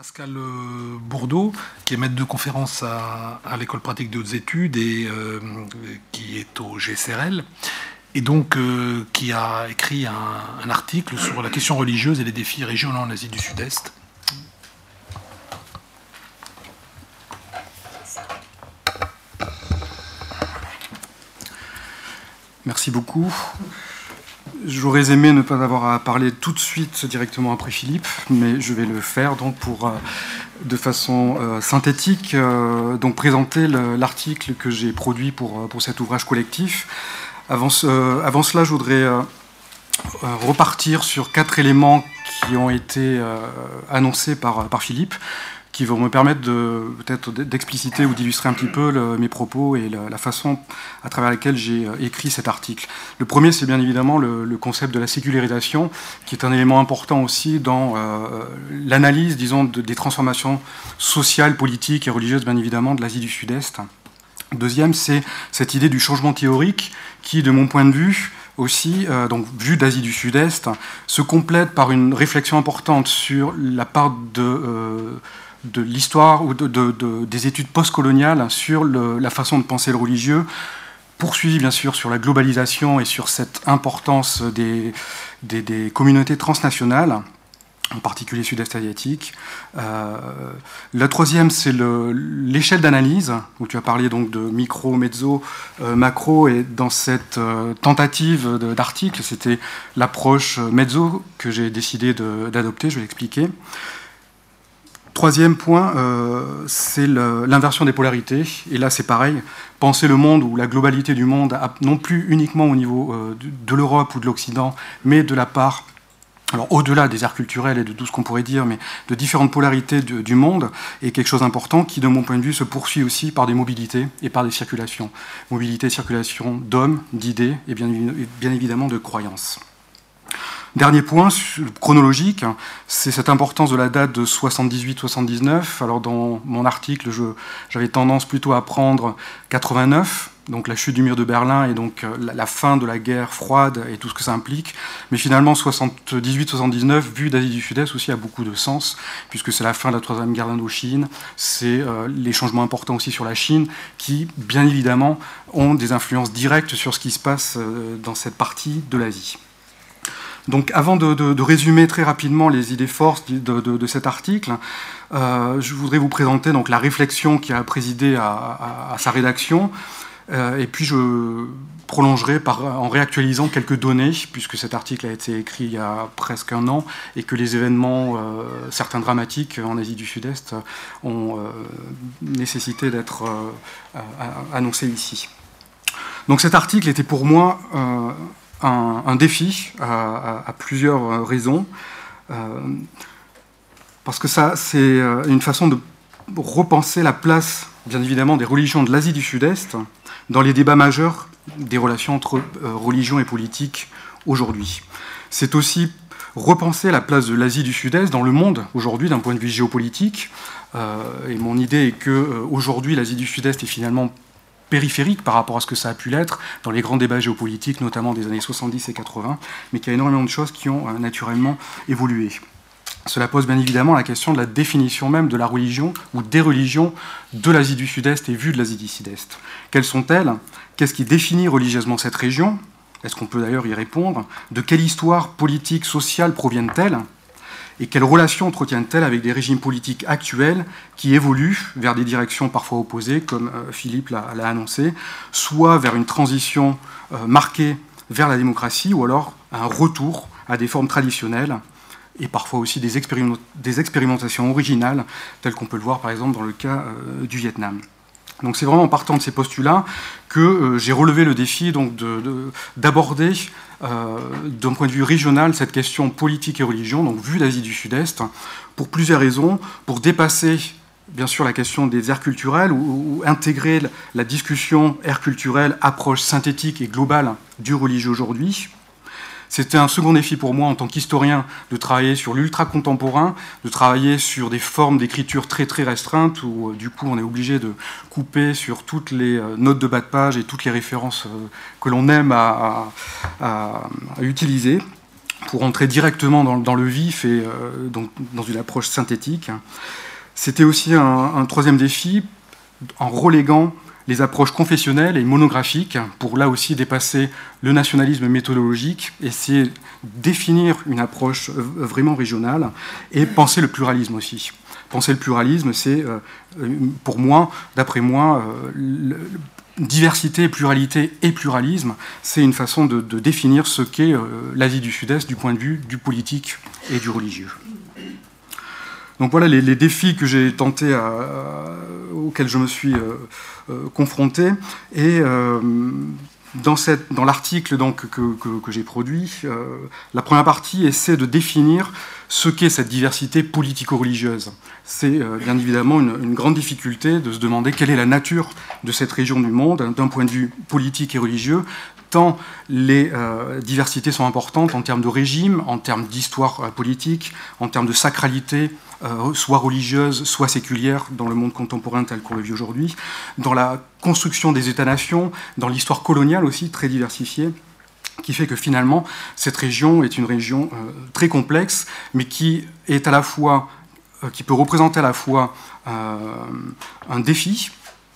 Pascal euh, Bourdeau, qui est maître de conférence à, l'école pratique de hautes études et euh, qui est au GCRL, et donc euh, qui a écrit un, article sur la question religieuse et les défis régionaux en Asie du Sud-Est. Merci beaucoup. J'aurais aimé ne pas avoir à parler tout de suite directement après Philippe, mais je vais le faire donc pour, euh, de façon euh, synthétique, euh, donc présenter l'article que j'ai produit pour, pour cet ouvrage collectif. Avant, cela, je voudrais repartir sur quatre éléments qui ont été annoncés par, par Philippe qui vont me permettre de peut-être d'expliciter ou d'illustrer un petit peu mes propos et la, façon à travers laquelle j'ai euh, écrit cet article. Le premier, c'est bien évidemment le, concept de la sécularisation, qui est un élément important aussi dans euh, l'analyse, disons, des transformations sociales, politiques et religieuses, bien évidemment, de l'Asie du Sud-Est. Deuxième, c'est cette idée du changement théorique qui, de mon point de vue, aussi, euh, donc vue d'Asie du Sud-Est, se complète par une réflexion importante sur la part de de l'histoire ou de, des études postcoloniales sur la façon de penser le religieux, poursuivi bien sûr sur la globalisation et sur cette importance des, communautés transnationales, en particulier sud-est asiatique. Euh, la troisième, c'est l'échelle d'analyse, où tu as parlé donc de micro, mezzo, euh, macro, et dans cette euh, tentative d'article, c'était l'approche mezzo que j'ai décidé d'adopter, je vais l'expliquer. Troisième point, euh, c'est l'inversion des polarités. Et là, c'est pareil. Penser le monde ou la globalité du monde, non plus uniquement au niveau euh, de l'Europe ou de l'Occident, mais de la part, alors au-delà des arts culturels et de tout ce qu'on pourrait dire, mais de différentes polarités du monde, est quelque chose d'important qui, de mon point de vue, se poursuit aussi par des mobilités et par des circulations. Mobilité, circulation d'hommes, d'idées et bien évidemment de croyances. Dernier point chronologique, c'est cette importance de la date de 78-79. Alors dans mon article, j'avais tendance plutôt à prendre 89, donc la chute du mur de Berlin et donc euh, la, fin de la guerre froide et tout ce que ça implique. Mais finalement, 78-79, vu d'Asie du Sud-Est aussi, a beaucoup de sens, puisque c'est la fin de la troisième guerre d'Indochine, c'est euh, les changements importants aussi sur la Chine, qui, bien évidemment, ont des influences directes sur ce qui se passe euh, dans cette partie de l'Asie. Donc avant de, résumer très rapidement les idées forces de, cet article, euh, je voudrais vous présenter donc, la réflexion qui a présidé à, sa rédaction. Euh, et puis je prolongerai en réactualisant quelques données, puisque cet article a été écrit il y a presque un an et que les événements, euh, certains dramatiques en Asie du Sud-Est, ont nécessité d'être annoncés ici. Donc cet article était pour moi un, défi à, plusieurs raisons. Euh, parce que ça, c'est euh, une façon de repenser la place, bien évidemment, des religions de l'Asie du Sud-Est dans les débats majeurs des relations entre euh, religion et politique aujourd'hui. C'est aussi repenser la place de l'Asie du Sud-Est dans le monde aujourd'hui d'un point de vue géopolitique. et mon idée est que aujourd'hui l'Asie du Sud-Est est finalement périphérique par rapport à ce que ça a pu l'être dans les grands débats géopolitiques, notamment des années 70 et 80, mais qu'il y a énormément de choses qui ont euh, naturellement évolué. Cela pose bien évidemment la question de la définition même de la religion ou des religions de l'Asie du Sud-Est et vue de l'Asie du Sud-Est. Quelles sont-elles? Qu'est-ce qui définit religieusement cette région? Est-ce qu'on peut d'ailleurs y répondre? De quelle histoire politique, sociale proviennent-elles? Et quelles relations entretiennent-elles avec des régimes politiques actuels qui évoluent vers des directions parfois opposées, comme euh, Philippe l'a annoncé, soit vers une transition euh, marquée vers la démocratie, ou alors un retour à des formes traditionnelles, et parfois aussi des, expérimentations originales, telles qu'on peut le voir par exemple dans le cas euh, du Vietnam? Donc c'est vraiment en partant de ces postulats que j'ai relevé le défi d'aborder euh, d'un point de vue régional cette question politique et religion, donc vue d'Asie du Sud-Est, pour plusieurs raisons, pour dépasser bien sûr la question des aires culturelles ou, intégrer la discussion air culturelle, approche synthétique et globale du religieux aujourd'hui, c'était un second défi pour moi en tant qu'historien de travailler sur l'ultra contemporain, de travailler sur des formes d'écriture très très restreintes où euh, du coup on est obligé de couper sur toutes les euh, notes de bas de page et toutes les références euh, que l'on aime à, utiliser. pour entrer directement dans, le vif et donc, dans une approche synthétique. C'était aussi un, troisième défi en reléguant les approches confessionnelles et monographiques pour là aussi dépasser le nationalisme méthodologique, essayer de définir une approche vraiment régionale et penser le pluralisme aussi. Penser le pluralisme, c'est euh, pour moi, d'après moi, euh, diversité, pluralité et pluralisme, c'est une façon de, définir ce qu'est euh, l'Asie du Sud-Est du point de vue du politique et du religieux. Donc voilà les, défis que j'ai tenté auxquels je me suis euh, euh, confronté. Et euh, dans, l'article que, j'ai produit, la première partie essaie de définir ce qu'est cette diversité politico-religieuse. C'est bien évidemment une, grande difficulté de se demander quelle est la nature de cette région du monde d'un point de vue politique et religieux, tant les diversités sont importantes en termes de régime, en termes d'histoire politique, en termes de sacralité euh, soit religieuse, soit séculière dans le monde contemporain tel qu'on le vit aujourd'hui, dans la construction des États-nations, dans l'histoire coloniale aussi très diversifiée qui fait que finalement cette région est une région euh, très complexe, mais qui est à la fois, euh, qui peut représenter à la fois un défi.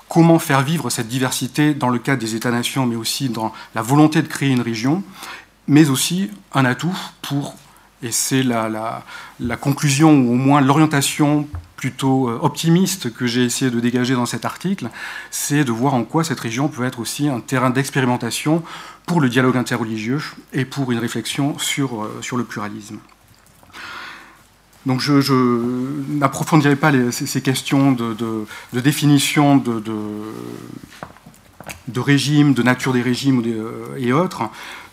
Comment faire vivre cette diversité dans le cadre des États-nations, mais aussi dans la volonté de créer une région, mais aussi un atout pour et c'est la, conclusion, ou au moins l'orientation plutôt euh, optimiste que j'ai essayé de dégager dans cet article, c'est de voir en quoi cette région peut être aussi un terrain d'expérimentation pour le dialogue interreligieux et pour une réflexion sur, euh, sur le pluralisme. Donc je, n'approfondirai pas ces, questions de, définition de, régime, de nature des régimes euh, et autres,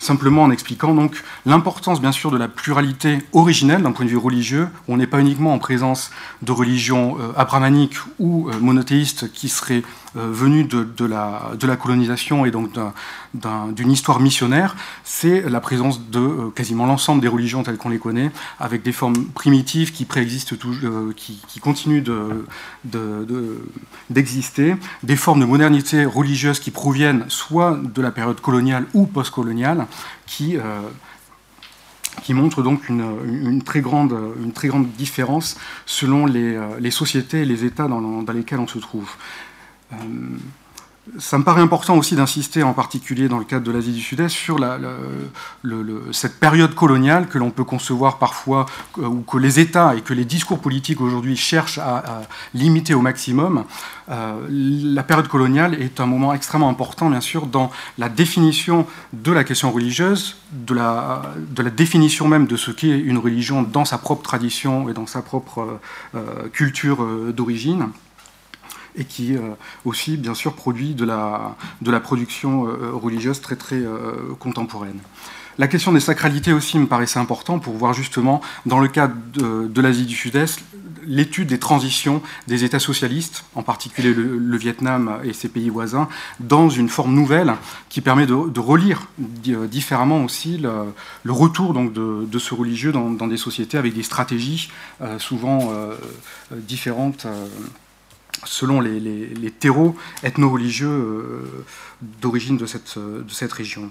simplement en expliquant donc l'importance bien sûr de la pluralité originelle d'un point de vue religieux, on n'est pas uniquement en présence de religions euh, ou euh, monothéistes qui seraient venues de, la, colonisation et donc d'une histoire missionnaire, c'est la présence de quasiment l'ensemble des religions telles qu'on les connaît, avec des formes primitives qui préexistent, qui, qui, continuent d'exister, des formes de modernité religieuse qui proviennent soit de la période coloniale ou postcoloniale, qui, euh, qui montrent donc une, très grande, différence selon les, euh, sociétés et les États dans, dans lesquels on se trouve. Ça me paraît important aussi d'insister, en particulier dans le cadre de l'Asie du Sud-Est, sur cette période coloniale que l'on peut concevoir parfois, euh, ou que les États et que les discours politiques aujourd'hui cherchent à, limiter au maximum. Euh, la période coloniale est un moment extrêmement important, bien sûr, dans la définition de la question religieuse, de la, de la définition même de ce qu'est une religion dans sa propre tradition et dans sa propre euh, culture d'origine et qui euh, aussi, bien sûr, produit de la, de la production euh, religieuse très, très euh, contemporaine. La question des sacralités aussi me paraissait important pour voir justement, dans le cadre de, l'Asie du Sud-Est, l'étude des transitions des États socialistes, en particulier le, Vietnam et ses pays voisins, dans une forme nouvelle qui permet de, relire différemment aussi le, retour donc de, ce religieux dans, des sociétés avec des stratégies souvent différentes selon les, terreaux ethno-religieux euh, d'origine de cette, cette région.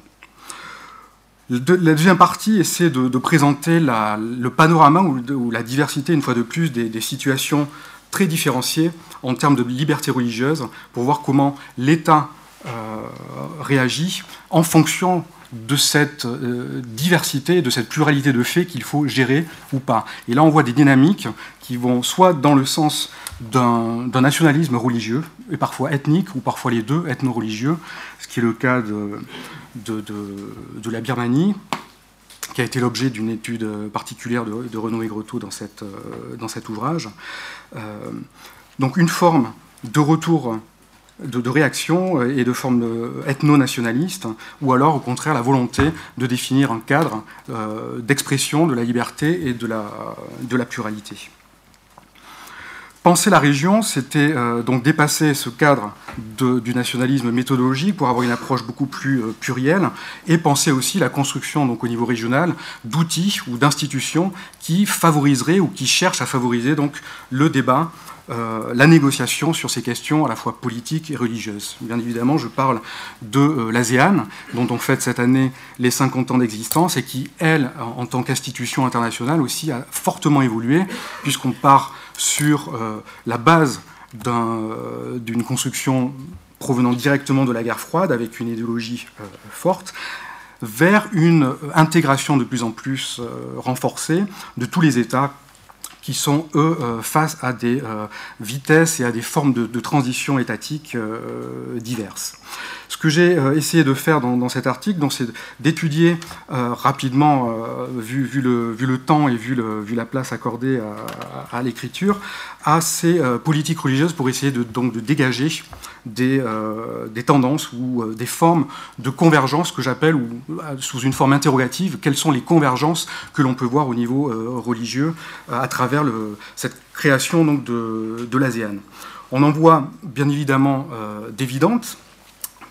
La deuxième partie essaie de, présenter le panorama ou, la diversité, une fois de plus, des, situations très différenciées en termes de liberté religieuse, pour voir comment l'État euh, réagit en fonction de cette euh, diversité, de cette pluralité de faits qu'il faut gérer ou pas. Et là, on voit des dynamiques qui vont soit dans le sens d'un nationalisme religieux, et parfois ethnique, ou parfois les deux, ethno-religieux, ce qui est le cas de, la Birmanie, qui a été l'objet d'une étude particulière de, Renaud Aigretot dans, euh, dans cet ouvrage. Euh, donc une forme de retour de, réaction euh, et de forme ethno-nationaliste, ou alors au contraire la volonté de définir un cadre d'expression de la liberté et de la, pluralité. Penser la région, c'était euh, donc dépasser ce cadre du nationalisme méthodologique pour avoir une approche beaucoup plus euh, plurielle et penser aussi la construction donc au niveau régional d'outils ou d'institutions qui favoriseraient ou qui cherchent à favoriser le débat, euh, la négociation sur ces questions à la fois politiques et religieuses. Bien évidemment, je parle de l'ASEAN, dont on fête cette année les 50 ans d'existence et qui, elle, en tant qu'institution internationale aussi, a fortement évolué puisqu'on part sur euh, la base euh, d'une construction provenant directement de la guerre froide, avec une idéologie euh, forte, vers une intégration de plus en plus renforcée de tous les États qui sont, eux, face à des vitesses et à des formes de, transition étatique diverses. Ce que j'ai euh, essayé de faire dans, cet article, c'est d'étudier euh, rapidement, euh, vu, le, temps et vu, la place accordée à, l'écriture, à ces politiques religieuses pour essayer de, donc, de dégager des, tendances ou des formes de convergence que j'appelle, ou sous une forme interrogative, quelles sont les convergences que l'on peut voir au niveau religieux à travers cette création donc, de, de l'ASEAN. On en voit bien évidemment d'évidentes,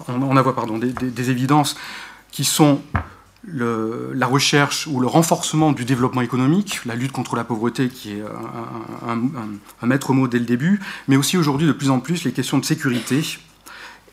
on, a pardon, des, évidences qui sont la recherche ou le renforcement du développement économique, la lutte contre la pauvreté qui est un maître mot dès le début, mais aussi aujourd'hui de plus en plus les questions de sécurité,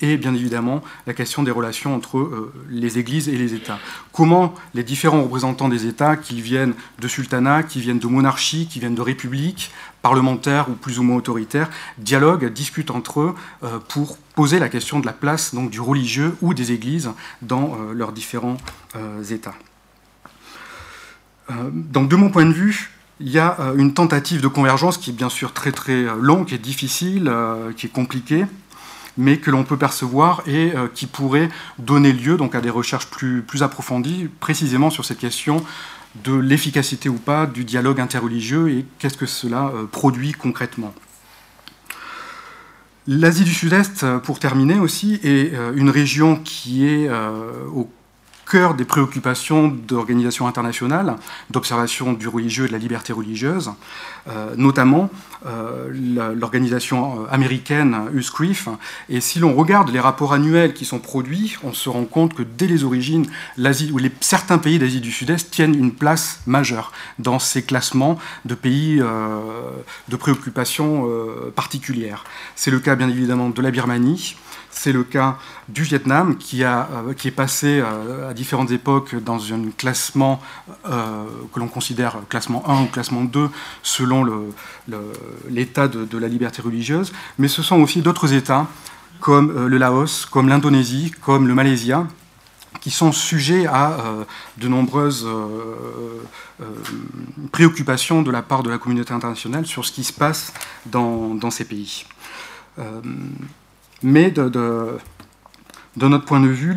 et bien évidemment la question des relations entre euh, les églises et les États. Comment les différents représentants des États, qui viennent de sultanats, qui viennent de monarchies, qui viennent de républiques, parlementaires ou plus ou moins autoritaires, dialoguent, discutent entre eux euh, pour poser la question de la place donc, du religieux ou des églises dans euh, leurs différents États. donc de mon point de vue, il y a une tentative de convergence qui est bien sûr très très longue, qui est difficile, qui est compliquée, mais que l'on peut percevoir et euh, qui pourrait donner lieu donc, à des recherches plus, plus approfondies, précisément sur cette question de l'efficacité ou pas du dialogue interreligieux et qu'est-ce que cela euh, produit concrètement. L'Asie du Sud-Est, euh, pour terminer aussi, est une région qui est au cœur des préoccupations d'organisations internationales, d'observation du religieux et de la liberté religieuse, euh, notamment euh, l'organisation euh, américaine USCRIF. Et si l'on regarde les rapports annuels qui sont produits, on se rend compte que dès les origines, certains pays d'Asie du Sud-Est tiennent une place majeure dans ces classements de pays de préoccupations particulières. C'est le cas bien évidemment de la Birmanie, c'est le cas du Vietnam qui, euh, qui est passé euh, à différentes époques dans un classement euh, que l'on considère classement 1 ou classement 2 selon l'état de, la liberté religieuse. Mais ce sont aussi d'autres États comme le Laos, comme l'Indonésie, comme le Malaysia, qui sont sujets à de nombreuses préoccupations de la part de la communauté internationale sur ce qui se passe dans ces pays. Mais de, notre point de vue,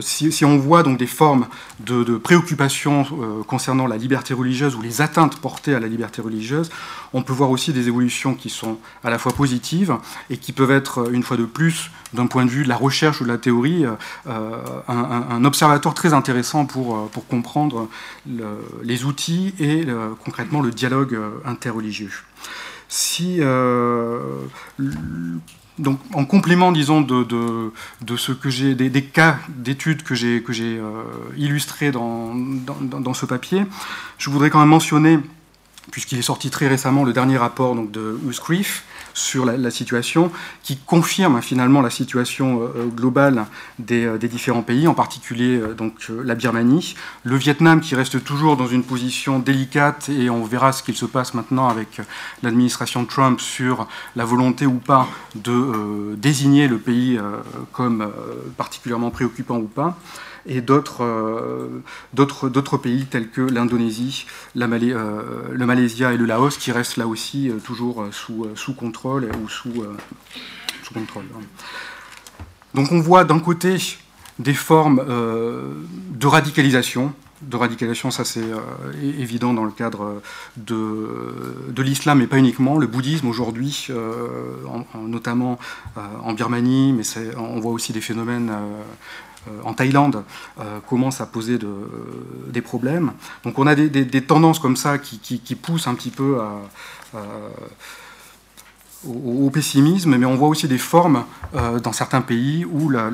si, on voit donc des formes de, préoccupation euh, concernant la liberté religieuse ou les atteintes portées à la liberté religieuse, on peut voir aussi des évolutions qui sont à la fois positives et qui peuvent être, une fois de plus, d'un point de vue de la recherche ou de la théorie, euh, un, observateur très intéressant euh, pour comprendre les outils et concrètement le dialogue interreligieux. Si donc, en complément, disons, de, ce que j'ai, des, cas d'études que j'ai, euh, illustrés dans, ce papier, je voudrais quand même mentionner, puisqu'il est sorti très récemment, le dernier rapport donc, de Uscriff, sur la, situation, qui confirme finalement la situation euh, globale euh, des, différents pays, en particulier euh, donc, la Birmanie, le Vietnam qui reste toujours dans une position délicate, et on verra ce qu'il se passe maintenant avec l'administration Trump sur la volonté ou pas de désigner le pays comme particulièrement préoccupant ou pas. Et euh, d'autres pays tels que l'Indonésie, euh, le Malaysia et le Laos qui restent là aussi euh, toujours sous, sous contrôle ou sous, sous contrôle. Donc on voit d'un côté des formes de radicalisation, de radicalisation, ça c'est évident dans le cadre de, de l'islam, mais pas uniquement. Le bouddhisme aujourd'hui, notamment en Birmanie, mais on voit aussi des phénomènes euh, en Thaïlande euh, commence à poser des problèmes. Donc on a des, tendances comme ça qui, poussent un petit peu au, pessimisme, mais on voit aussi des formes dans certains pays où la,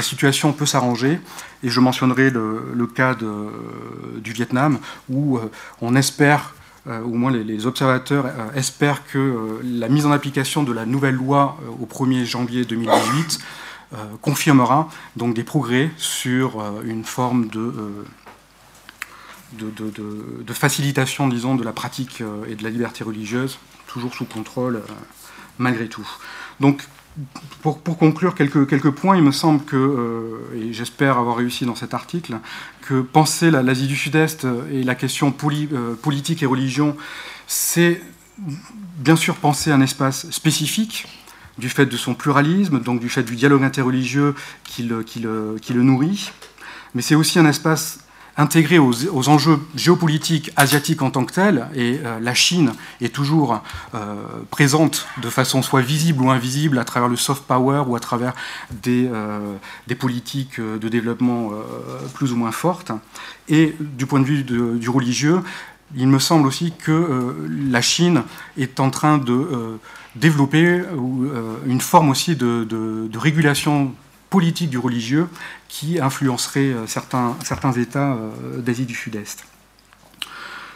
situation peut s'arranger. Et je mentionnerai le, cas du Vietnam, où on espère au moins les, observateurs espèrent que la mise en application de la nouvelle loi au 1er janvier 2018 confirmera donc des progrès sur une forme de de, facilitation, disons, de la pratique euh, et de la liberté religieuse, toujours sous contrôle, euh, malgré tout. Donc, pour, conclure quelques, points, il me semble que, euh, et j'espère avoir réussi dans cet article, que penser l'Asie du Sud-Est et la question politique et religion, c'est bien sûr penser un espace spécifique, du fait de son pluralisme, donc du fait du dialogue interreligieux qui le nourrit, mais c'est aussi un espace intégré aux, enjeux géopolitiques asiatiques en tant que tels, et euh, la Chine est toujours euh, présente de façon soit visible ou invisible à travers le soft power ou à travers des, euh, politiques de développement plus ou moins fortes. Et du point de vue du religieux, il me semble aussi que la Chine est en train de développer une forme aussi de, de régulation politique du religieux qui influencerait euh, certains, certains États euh, d'Asie du Sud-Est.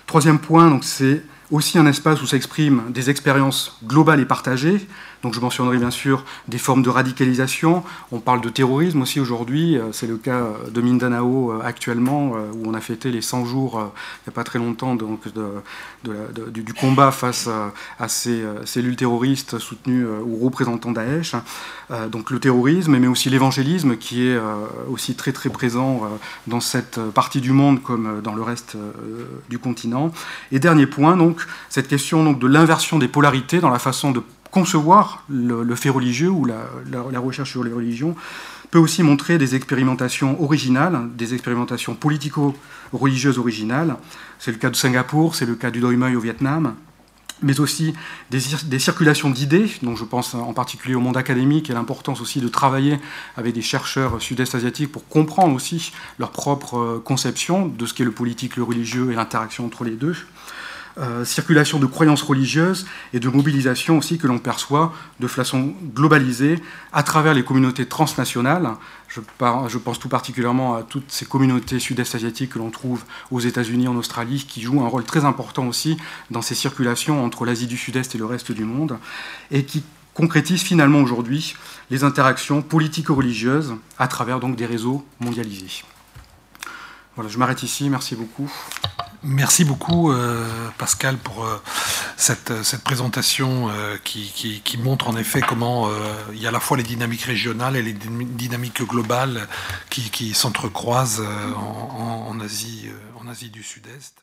Troisième point, c'est aussi un espace où s'expriment des expériences globales et partagées, donc je mentionnerai bien sûr des formes de radicalisation. On parle de terrorisme aussi aujourd'hui. Euh, c'est le cas de Mindanao euh, actuellement, euh, où on a fêté les 100 jours, il n'y a pas très longtemps, donc, du, combat face à, ces cellules terroristes soutenues ou représentant Daesh. Donc le terrorisme, mais aussi l'évangélisme, qui est aussi très très présent dans cette partie du monde comme dans le reste du continent. Et dernier point, donc, cette question donc, de l'inversion des polarités dans la façon de concevoir le, fait religieux ou la, recherche sur les religions peut aussi montrer des expérimentations originales, des expérimentations politico-religieuses originales. C'est le cas de Singapour, c'est le cas du Doi au Vietnam, mais aussi des, circulations d'idées, dont je pense en particulier au monde académique et l'importance aussi de travailler avec des chercheurs sud-est asiatiques pour comprendre aussi leur propre conception de ce qu'est le politique, le religieux et l'interaction entre les deux. Euh, circulation de croyances religieuses et de mobilisation aussi que l'on perçoit de façon globalisée à travers les communautés transnationales. Je, pense tout particulièrement à toutes ces communautés sud-est asiatiques que l'on trouve aux États-Unis, en Australie, qui jouent un rôle très important aussi dans ces circulations entre l'Asie du Sud-Est et le reste du monde, et qui concrétisent finalement aujourd'hui les interactions politico-religieuses à travers donc des réseaux mondialisés. Voilà, je m'arrête ici. Merci beaucoup. Merci beaucoup euh, Pascal pour euh, cette, présentation euh, qui, montre en effet comment il y a à la fois les dynamiques régionales et les dynamiques globales qui, s'entrecroisent en, Asie, en Asie du Sud-Est.